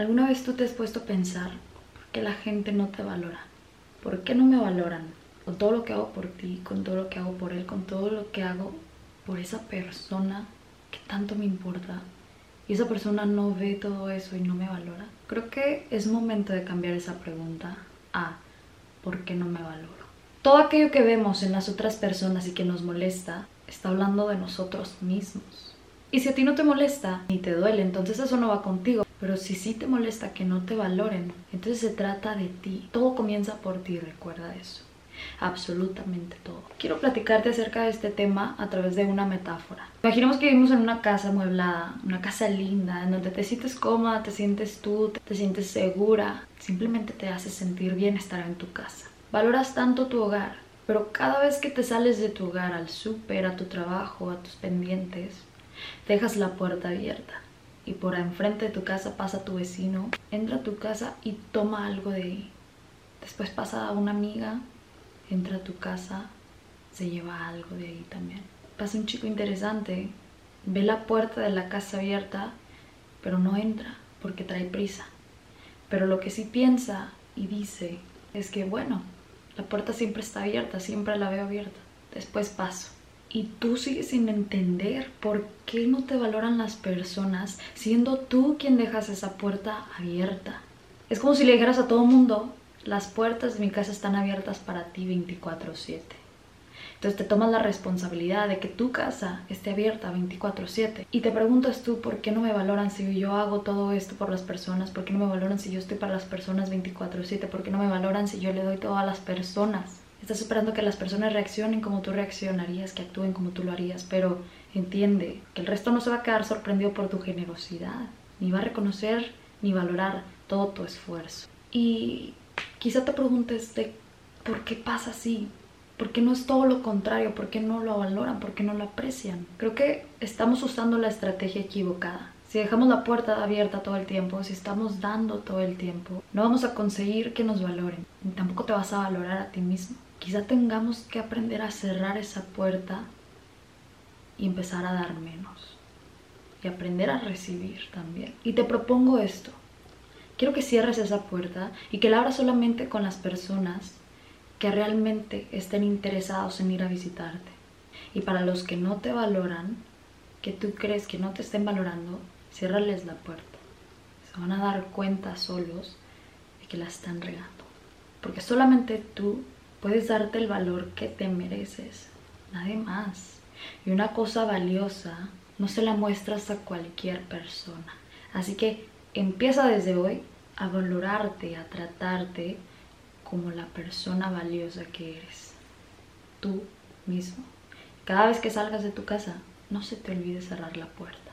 ¿Alguna vez tú te has puesto a pensar por qué la gente no te valora? ¿Por qué no me valoran? Con todo lo que hago por ti, con todo lo que hago por él, con todo lo que hago por esa persona que tanto me importa. Y esa persona no ve todo eso y no me valora. Creo que es momento de cambiar esa pregunta a ¿por qué no me valoro? Todo aquello que vemos en las otras personas y que nos molesta está hablando de nosotros mismos. Y si a ti no te molesta ni te duele, entonces eso no va contigo. Pero si sí te molesta que no te valoren, entonces se trata de ti. Todo comienza por ti, recuerda eso. Absolutamente todo. Quiero platicarte acerca de este tema a través de una metáfora. Imaginemos que vivimos en una casa amueblada, una casa linda, en donde te sientes cómoda, te sientes tú, te sientes segura. Simplemente te hace sentir bien estar en tu casa. Valoras tanto tu hogar, pero cada vez que te sales de tu hogar al súper, a tu trabajo, a tus pendientes, dejas la puerta abierta y por enfrente de tu casa pasa tu vecino, entra a tu casa y toma algo de ahí. Después pasa una amiga, entra a tu casa, se lleva algo de ahí también. Pasa un chico interesante, ve la puerta de la casa abierta, pero no entra porque trae prisa. Pero lo que sí piensa y dice es que, bueno, la puerta siempre está abierta, siempre la veo abierta. Después paso. Y tú sigues sin entender por qué no te valoran las personas siendo tú quien dejas esa puerta abierta. Es como si le dijeras a todo mundo, las puertas de mi casa están abiertas para ti 24/7. Entonces te tomas la responsabilidad de que tu casa esté abierta 24/7. Y te preguntas tú, ¿por qué no me valoran si yo hago todo esto por las personas? ¿Por qué no me valoran si yo estoy para las personas 24/7? ¿Por qué no me valoran si yo le doy todo a las personas? Estás esperando que las personas reaccionen como tú reaccionarías, que actúen como tú lo harías, pero entiende que el resto no se va a quedar sorprendido por tu generosidad, ni va a reconocer ni valorar todo tu esfuerzo. Y quizá te preguntes de por qué pasa así, por qué no es todo lo contrario, por qué no lo valoran, por qué no lo aprecian. Creo que estamos usando la estrategia equivocada. Si dejamos la puerta abierta todo el tiempo, si estamos dando todo el tiempo, no vamos a conseguir que nos valoren. Ni tampoco te vas a valorar a ti mismo. Quizá tengamos que aprender a cerrar esa puerta y empezar a dar menos. Y aprender a recibir también. Y te propongo esto. Quiero que cierres esa puerta y que la abras solamente con las personas que realmente estén interesados en ir a visitarte. Y para los que no te valoran, que tú crees que no te estén valorando, ciérrales la puerta. Se van a dar cuenta solos de que la están regando. Porque solamente tú Puedes darte el valor que te mereces, nadie más. Y una cosa valiosa no se la muestras a cualquier persona. Así que empieza desde hoy a valorarte, a tratarte como la persona valiosa que eres. Tú mismo. Cada vez que salgas de tu casa, no se te olvide cerrar la puerta.